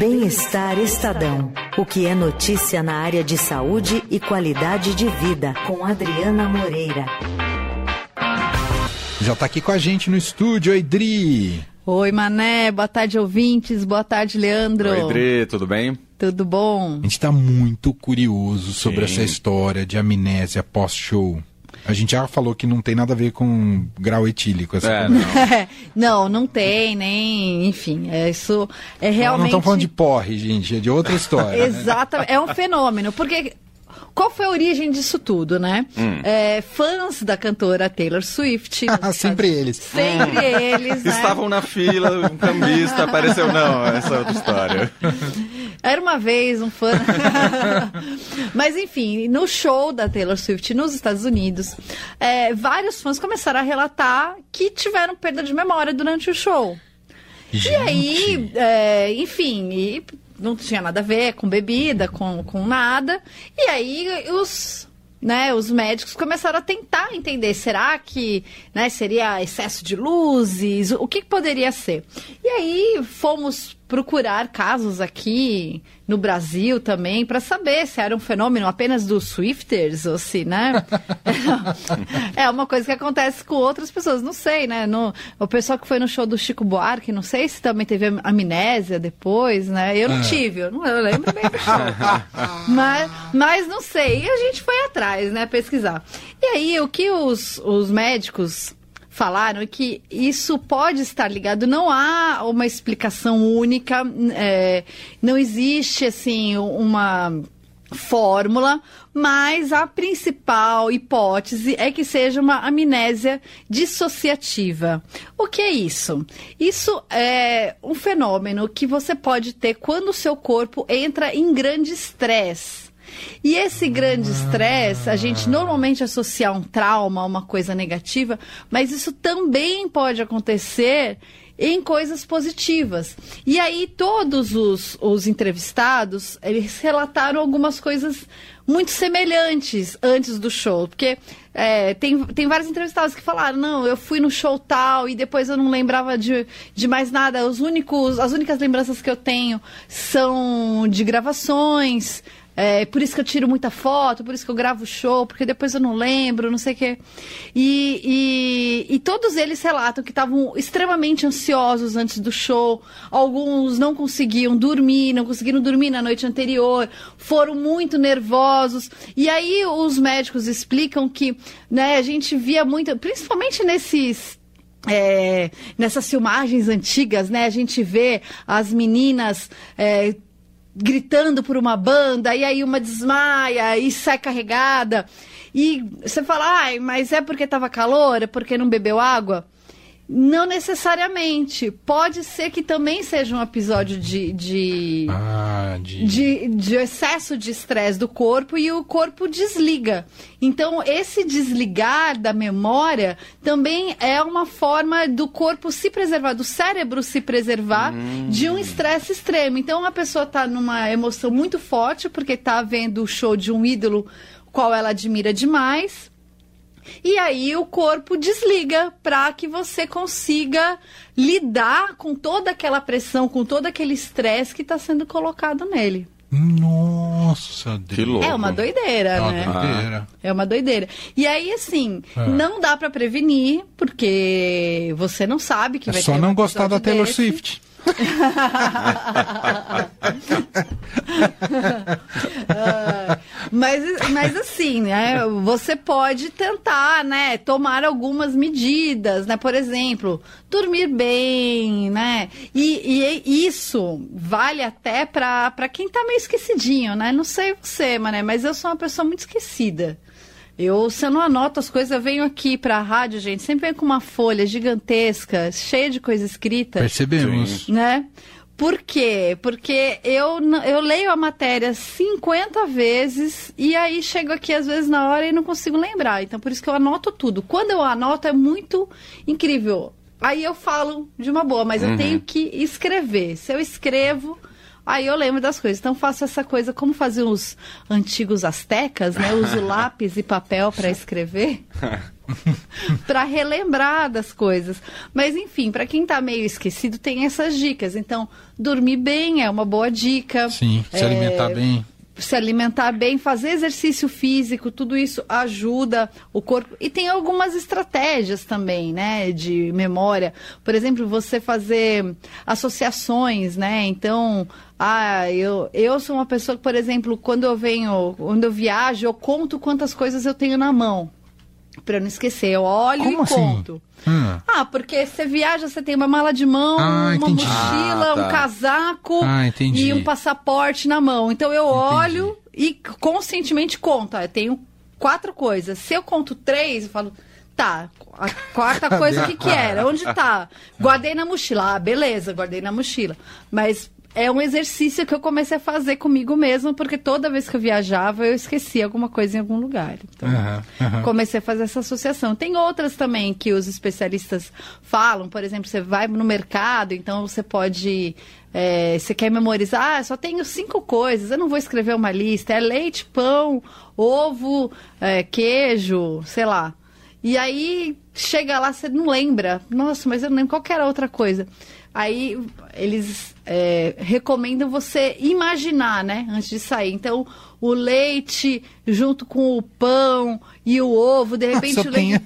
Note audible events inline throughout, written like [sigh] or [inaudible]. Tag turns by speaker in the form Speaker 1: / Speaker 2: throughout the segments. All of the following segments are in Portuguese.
Speaker 1: Bem-Estar Estadão. O que é notícia na área de saúde e qualidade de vida, com Adriana Moreira.
Speaker 2: Já está aqui com a gente no estúdio, Edri.
Speaker 3: Oi, Mané. Boa tarde, ouvintes. Boa tarde, Leandro.
Speaker 4: Oi, Edri. Tudo bem?
Speaker 3: Tudo bom?
Speaker 2: A gente está muito curioso sobre Sim. essa história de amnésia pós-show. A gente já falou que não tem nada a ver com grau etílico. Assim.
Speaker 3: É, não. [laughs] não. não, tem, nem. Enfim, é, isso é realmente. Não, não
Speaker 2: estamos falando de porre, gente, é de outra história.
Speaker 3: Exatamente. Né? É um fenômeno. Porque qual foi a origem disso tudo, né? Hum. É, fãs da cantora Taylor Swift. [laughs]
Speaker 2: sempre eles.
Speaker 3: Sempre hum. eles.
Speaker 4: Né? Estavam na fila, um cambista apareceu. Não, essa é outra história. [laughs]
Speaker 3: Era uma vez um fã. [laughs] Mas enfim, no show da Taylor Swift nos Estados Unidos, é, vários fãs começaram a relatar que tiveram perda de memória durante o show. Gente. E aí, é, enfim, e não tinha nada a ver com bebida, com, com nada. E aí os, né, os médicos começaram a tentar entender, será que né, seria excesso de luzes? O que, que poderia ser? E aí fomos procurar casos aqui no Brasil também para saber se era um fenômeno apenas dos Swifters ou se, né? [laughs] é uma coisa que acontece com outras pessoas, não sei, né? No, o pessoal que foi no show do Chico Buarque, não sei se também teve amnésia depois, né? Eu não é. tive, eu não eu lembro bem do show. [laughs] mas, mas não sei. E a gente foi atrás, né, pesquisar. E aí, o que os, os médicos falaram que isso pode estar ligado. Não há uma explicação única, é, não existe assim uma fórmula, mas a principal hipótese é que seja uma amnésia dissociativa. O que é isso? Isso é um fenômeno que você pode ter quando o seu corpo entra em grande estresse. E esse grande estresse, a gente normalmente associa um trauma, a uma coisa negativa, mas isso também pode acontecer em coisas positivas. E aí todos os, os entrevistados, eles relataram algumas coisas muito semelhantes antes do show, porque é, tem, tem vários entrevistados que falaram, não, eu fui no show tal e depois eu não lembrava de, de mais nada. Os únicos, as únicas lembranças que eu tenho são de gravações, é por isso que eu tiro muita foto, por isso que eu gravo show, porque depois eu não lembro, não sei o quê. E, e, e todos eles relatam que estavam extremamente ansiosos antes do show. Alguns não conseguiam dormir, não conseguiram dormir na noite anterior, foram muito nervosos. E aí os médicos explicam que né, a gente via muito, principalmente nesses é, nessas filmagens antigas, né? A gente vê as meninas é, gritando por uma banda, e aí uma desmaia e sai carregada. E você fala, ai, mas é porque estava calor, é porque não bebeu água? Não necessariamente. Pode ser que também seja um episódio de, de, ah, de... de, de excesso de estresse do corpo e o corpo desliga. Então, esse desligar da memória também é uma forma do corpo se preservar, do cérebro se preservar hum. de um estresse extremo. Então, a pessoa está numa emoção muito forte porque está vendo o show de um ídolo qual ela admira demais e aí o corpo desliga para que você consiga lidar com toda aquela pressão, com todo aquele estresse que está sendo colocado nele.
Speaker 2: Nossa,
Speaker 3: Deus. que louco. É uma doideira, é uma né? Doideira. É uma doideira. E aí, assim, é. não dá para prevenir, porque você não sabe que
Speaker 2: é
Speaker 3: vai
Speaker 2: só
Speaker 3: ter
Speaker 2: não gostar da Taylor desse. Swift. [laughs]
Speaker 3: mas, mas assim, né? Você pode tentar, né? Tomar algumas medidas, né? Por exemplo, dormir bem, né? E, e isso vale até para quem tá meio esquecidinho, né? Não sei você, mané, mas eu sou uma pessoa muito esquecida. Eu, se eu não anoto as coisas, eu venho aqui para a rádio, gente, sempre venho com uma folha gigantesca, cheia de coisa escrita.
Speaker 2: Percebemos.
Speaker 3: Né? Por quê? Porque eu, eu leio a matéria 50 vezes e aí chego aqui às vezes na hora e não consigo lembrar. Então, por isso que eu anoto tudo. Quando eu anoto, é muito incrível. Aí eu falo de uma boa, mas uhum. eu tenho que escrever. Se eu escrevo, Aí eu lembro das coisas. Então faço essa coisa como faziam os antigos astecas, né? Uso [laughs] lápis e papel para escrever. [laughs] para relembrar das coisas. Mas enfim, para quem tá meio esquecido, tem essas dicas. Então, dormir bem é uma boa dica.
Speaker 2: Sim, se
Speaker 3: É,
Speaker 2: alimentar bem.
Speaker 3: Se alimentar bem, fazer exercício físico, tudo isso ajuda o corpo. E tem algumas estratégias também, né, de memória. Por exemplo, você fazer associações, né? Então, ah, eu, eu sou uma pessoa que, por exemplo, quando eu venho, quando eu viajo, eu conto quantas coisas eu tenho na mão. Pra eu não esquecer, eu olho
Speaker 2: Como
Speaker 3: e
Speaker 2: assim?
Speaker 3: conto.
Speaker 2: Hum.
Speaker 3: Ah, porque você viaja, você tem uma mala de mão,
Speaker 2: Ah,
Speaker 3: uma
Speaker 2: entendi.
Speaker 3: mochila,
Speaker 4: Ah, tá.
Speaker 3: um casaco
Speaker 2: Ah, entendi.
Speaker 3: e um passaporte na mão. Então eu olho e conscientemente conto. Ah, eu tenho quatro coisas. Se eu conto três, eu falo, tá, a quarta coisa o que, que era? Onde tá? Guardei na mochila. Ah, beleza, guardei na mochila. Mas é um exercício que eu comecei a fazer comigo mesmo, porque toda vez que eu viajava, eu esquecia alguma coisa em algum lugar. Então,
Speaker 2: Aham, aham.
Speaker 3: comecei a fazer essa associação. Tem outras também que os especialistas falam, por exemplo, você vai no mercado, então você pode. é, você quer memorizar, ah, só tenho cinco coisas, eu não vou escrever uma lista. É leite, pão, ovo, é, queijo, sei lá. E aí chega lá, você não lembra. Nossa, mas eu não lembro qual que era a outra coisa. Aí eles é, recomendam você imaginar, né? Antes de sair. Então, o leite junto com o pão e o ovo, de repente o leite.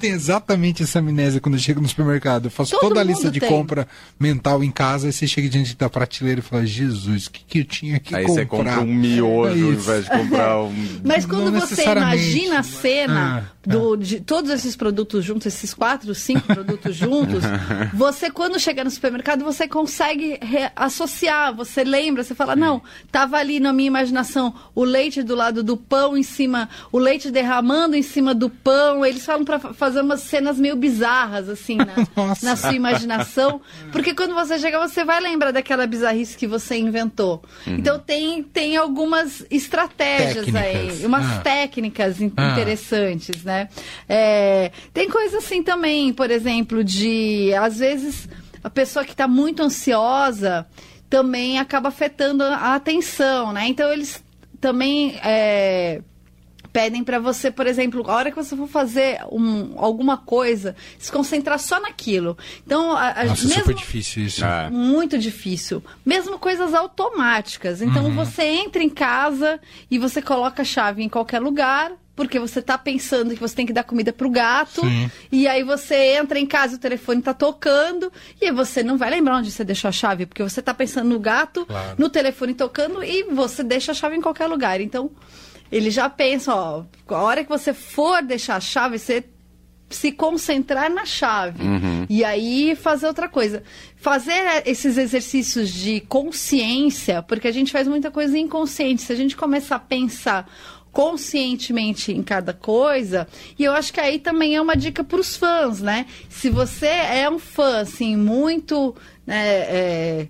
Speaker 2: Tem- exatamente essa amnésia quando eu chego no supermercado. Eu faço
Speaker 3: Todo
Speaker 2: toda a lista de
Speaker 3: tem.
Speaker 2: compra mental em casa e você chega diante da prateleira e fala, Jesus, o que, que eu tinha que
Speaker 4: Aí
Speaker 2: comprar?
Speaker 4: você compra um miojo
Speaker 2: É
Speaker 4: ao invés de comprar um. [laughs]
Speaker 3: Mas quando
Speaker 2: Não
Speaker 3: você imagina a cena
Speaker 2: Ah,
Speaker 3: do, de todos esses produtos juntos, esses quatro, cinco produtos juntos, [laughs] você, quando chega no supermercado, você consegue associar, você lembra, você fala, não, tava ali na minha imaginação o leite do lado do pão em cima, o leite derramando em cima do pão. Eles falam para fazer umas cenas meio bizarras, assim, na, [laughs] na sua imaginação. Porque quando você chega, você vai lembrar daquela bizarrice que você inventou. Então tem, tem algumas estratégias
Speaker 2: Técnicas.
Speaker 3: aí, umas
Speaker 2: Ah.
Speaker 3: técnicas in-
Speaker 2: Ah.
Speaker 3: interessantes, né? É, tem coisa assim também, por exemplo, de às vezes a pessoa que está muito ansiosa também acaba afetando a atenção, né? Então eles também é, pedem para você, por exemplo, a hora que você for fazer um- alguma coisa, se concentrar só naquilo. Então, a, a-
Speaker 2: Nossa, é
Speaker 3: mesmo
Speaker 2: super difícil isso.
Speaker 4: Ah,
Speaker 3: muito difícil. Mesmo coisas automáticas. Então
Speaker 2: Uhum.
Speaker 3: você entra em casa e você coloca a chave em qualquer lugar. Porque você tá pensando que você tem que dar comida pro gato.
Speaker 2: Sim.
Speaker 3: E aí você entra em casa e o telefone tá tocando. E aí você não vai lembrar onde você deixou a chave. Porque você tá pensando no gato,
Speaker 2: Claro.
Speaker 3: no telefone tocando e você deixa a chave em qualquer lugar. Então, ele já pensa, ó, a hora que você for deixar a chave, você se concentrar na chave. E aí fazer outra coisa. Fazer esses exercícios de consciência, porque a gente faz muita coisa inconsciente. Se a gente começar a pensar conscientemente em cada coisa, e eu acho que aí também é uma dica para os fãs, né? Se você é um fã, assim, muito. né, é,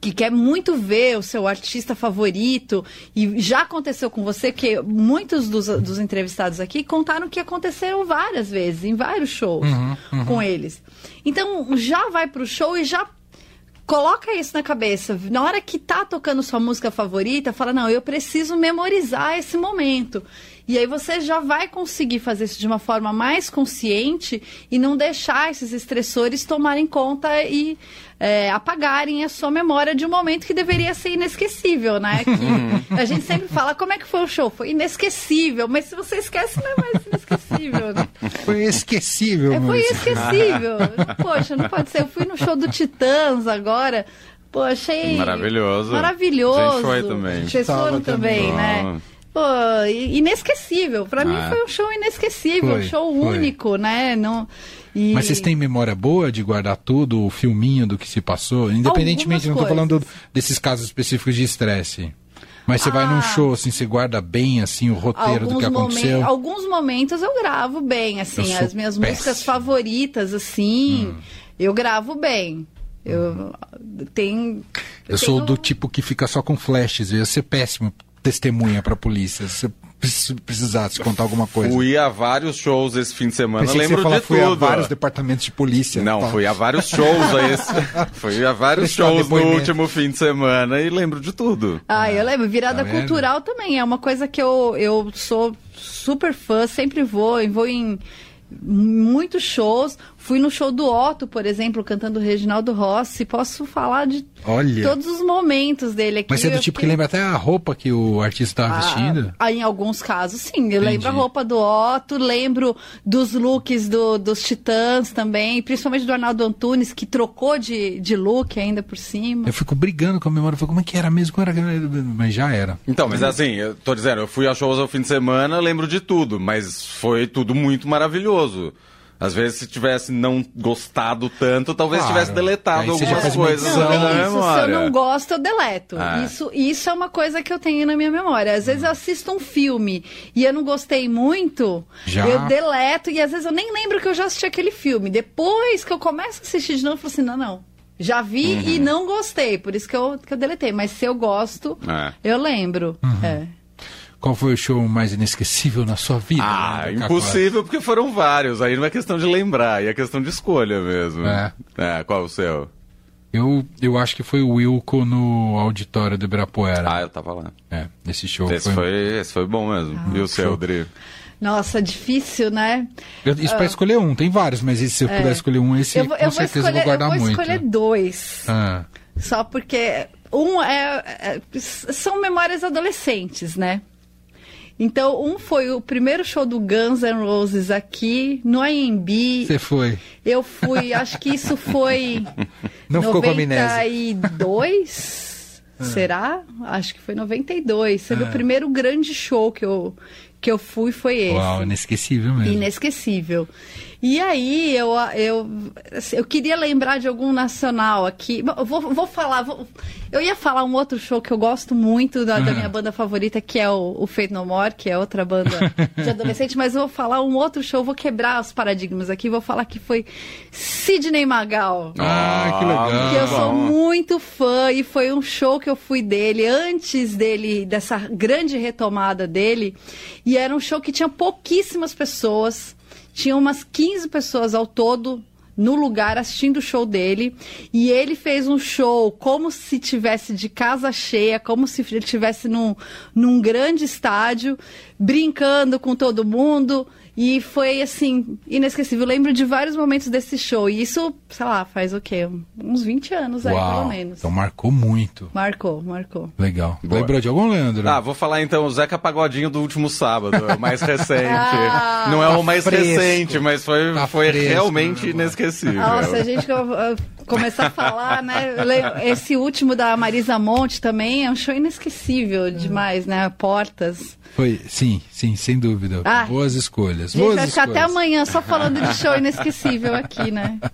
Speaker 3: que quer muito ver o seu artista favorito e já aconteceu com você, que muitos dos, dos entrevistados aqui contaram que aconteceram várias vezes, em vários shows com eles. Então já vai pro show e já coloca isso na cabeça. Na hora que tá tocando sua música favorita, fala: "Não, eu preciso memorizar esse momento". E aí você já vai conseguir fazer isso de uma forma mais consciente e não deixar esses estressores tomarem conta e é, apagarem a sua memória de um momento que deveria ser inesquecível, né? Que a gente sempre fala como é que foi o show, foi inesquecível, mas se você esquece não é mais inesquecível, né?
Speaker 2: Foi esquecível,
Speaker 3: É, foi
Speaker 2: Maurício.
Speaker 3: esquecível. Poxa, não pode ser. Eu fui no show do Titãs agora. Pô, achei.
Speaker 4: Maravilhoso.
Speaker 3: Maravilhoso.
Speaker 4: A gente foi também.
Speaker 3: Vocês foram também,
Speaker 2: também.
Speaker 3: né? Pô, inesquecível. Pra mim
Speaker 4: Ah.
Speaker 3: foi um show inesquecível,
Speaker 2: Foi,
Speaker 3: um show
Speaker 2: foi.
Speaker 3: único, né? Não, e-
Speaker 2: Mas vocês têm memória boa de guardar tudo, o filminho do que se passou? Independentemente, não
Speaker 3: Algumas
Speaker 2: tô falando
Speaker 3: coisas.
Speaker 2: desses casos específicos de estresse. Mas você vai num
Speaker 3: Ah.
Speaker 2: show, assim, você guarda bem, assim, o roteiro do que
Speaker 3: momen-
Speaker 2: aconteceu?
Speaker 3: alguns momentos eu gravo bem, assim,
Speaker 2: Eu sou
Speaker 3: as minhas
Speaker 2: péssimo.
Speaker 3: músicas favoritas, assim,
Speaker 2: Hum.
Speaker 3: eu gravo bem. Eu tenho.
Speaker 2: Eu sou
Speaker 3: tenho-
Speaker 2: do tipo que fica só com flashes, eu ia ser péssimo testemunha pra polícia. Você precis- precisasse contar alguma coisa.
Speaker 4: Fui a vários shows esse fim de semana,
Speaker 2: Pensei que
Speaker 4: lembro
Speaker 2: falar
Speaker 4: de
Speaker 2: fui
Speaker 4: tudo.
Speaker 2: a vários departamentos de polícia.
Speaker 4: Não,
Speaker 2: Tá.
Speaker 4: fui a vários shows a esse. [laughs] fui a vários
Speaker 2: Prestar
Speaker 4: shows no último fim de semana e lembro de tudo.
Speaker 3: Ah, eu lembro. Virada
Speaker 2: Tá
Speaker 3: cultural também. É uma coisa que eu, eu sou super fã, sempre vou. e Vou em muitos shows. Fui no show do Otto, por exemplo, cantando Reginaldo Rossi. Posso falar de
Speaker 2: Olha.
Speaker 3: todos os momentos dele aqui.
Speaker 2: Mas você é do tipo que
Speaker 3: fiquei-
Speaker 2: lembra até a roupa que o artista estava vestindo?
Speaker 3: Ah, em alguns casos, sim. Eu lembro a roupa do Otto, lembro dos looks do- dos Titãs também, principalmente do Arnaldo Antunes, que trocou de, de look ainda por cima.
Speaker 2: Eu fico brigando com a memória. Como é que era mesmo? Como era? Mas já era.
Speaker 4: Então, mas assim, eu tô dizendo, eu fui a shows ao fim de semana, lembro de tudo, mas foi tudo muito maravilhoso. Às vezes, se tivesse não gostado tanto, talvez
Speaker 2: Claro.
Speaker 4: tivesse deletado algumas coisas
Speaker 2: edição.
Speaker 3: Não, é isso. Se eu não gosto, eu deleto.
Speaker 4: Ah.
Speaker 3: Isso, isso é uma coisa que eu tenho na minha memória. Às vezes eu assisto um filme e eu não gostei muito,
Speaker 2: Já?
Speaker 3: eu deleto e às vezes eu nem lembro que eu já assisti aquele filme. Depois que eu começo a assistir de novo, eu falo assim, não, não. Já vi e
Speaker 2: Uhum.
Speaker 3: não gostei, por isso que eu, que eu deletei. Mas se eu gosto,
Speaker 4: É.
Speaker 3: eu lembro.
Speaker 2: Uhum.
Speaker 3: É.
Speaker 2: Qual foi o show mais inesquecível na sua vida?
Speaker 4: Ah,
Speaker 2: Leandro
Speaker 4: impossível, porque foram vários. Aí não é questão de lembrar, aí é questão de escolha mesmo.
Speaker 2: É.
Speaker 4: É, qual o seu?
Speaker 2: Eu, eu acho que foi o Wilco no auditório do Ibirapuera.
Speaker 4: Ah, eu tava lá.
Speaker 2: É, esse show
Speaker 4: Esse
Speaker 2: foi...
Speaker 4: foi, esse foi bom mesmo.
Speaker 3: Ah,
Speaker 4: e o seu, Dri?
Speaker 3: Nossa, difícil, né?
Speaker 2: Eu- Isso pra escolher um, tem vários, mas se eu puder escolher um, esse
Speaker 3: É. Eu vou,
Speaker 2: com
Speaker 3: eu vou
Speaker 2: certeza eu
Speaker 3: escolher,
Speaker 2: vou guardar
Speaker 3: eu vou
Speaker 2: muito.
Speaker 3: escolher dois.
Speaker 2: Ah,
Speaker 3: Só porque um é, é- são memórias adolescentes, né? Então, um foi o primeiro show do Guns N' Roses aqui no AMB.
Speaker 2: você foi.
Speaker 3: Eu fui, acho que isso foi [laughs]
Speaker 2: Não ficou com amnésia.
Speaker 3: 92, será? Acho que foi 92. Foi o primeiro grande show que eu que eu fui foi esse.
Speaker 2: Uau, inesquecível mesmo.
Speaker 3: Inesquecível. E aí, eu, eu, assim, eu queria lembrar de algum nacional aqui. Vou, vou falar. vou- eu ia falar um outro show que eu gosto muito da, da
Speaker 2: Uhum.
Speaker 3: minha banda favorita, que é o, o Fate No More, que é outra banda de [laughs] adolescente, mas eu vou falar um outro show, vou quebrar os paradigmas aqui, vou falar que foi Sidney Magal.
Speaker 2: Ah, que legal.
Speaker 3: Que eu sou muito fã e foi um show que eu fui dele antes dele, dessa grande retomada dele. E era um show que tinha pouquíssimas pessoas, tinha umas 15 pessoas ao todo no lugar assistindo o show dele. E ele fez um show como se tivesse de casa cheia, como se ele estivesse num, num grande estádio, brincando com todo mundo. E foi, assim, inesquecível. Eu lembro de vários momentos desse show. E isso, sei lá, faz o quê? Uns 20 anos aí,
Speaker 2: Uau,
Speaker 3: pelo menos.
Speaker 2: então marcou muito.
Speaker 3: Marcou, marcou.
Speaker 2: Legal.
Speaker 4: Boa.
Speaker 2: Lembrou de algum, Leandro?
Speaker 4: Ah, vou falar então o Zeca Pagodinho do último sábado, é o mais [laughs] recente.
Speaker 3: Ah.
Speaker 4: não é
Speaker 2: Tá
Speaker 4: o mais
Speaker 2: fresco.
Speaker 4: recente, mas foi,
Speaker 2: Tá
Speaker 4: foi
Speaker 2: fresco,
Speaker 4: realmente
Speaker 2: né,
Speaker 4: inesquecível.
Speaker 3: Nossa, a gente uh, começar a falar, né? Esse último da Marisa Monte também é um show inesquecível demais, né? Portas.
Speaker 2: Foi, sim, sim, sem dúvida.
Speaker 3: Ah.
Speaker 2: Boas escolhas.
Speaker 3: A gente
Speaker 2: boas
Speaker 3: vai ficar até
Speaker 2: escolhas.
Speaker 3: amanhã só falando de show inesquecível aqui, né? [laughs]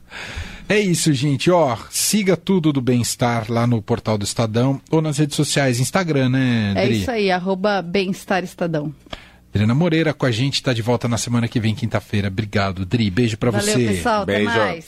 Speaker 2: É isso, gente. Ó, siga tudo do bem-estar lá no portal do Estadão ou nas redes sociais, Instagram, né,
Speaker 3: É
Speaker 2: Dri?
Speaker 3: isso aí, arroba Bem-Estar Estadão.
Speaker 2: Adriana Moreira com a gente, tá de volta na semana que vem, quinta-feira. Obrigado, Dri. Beijo pra
Speaker 3: Valeu,
Speaker 2: você.
Speaker 3: pessoal. Até
Speaker 4: Beijo.
Speaker 3: mais.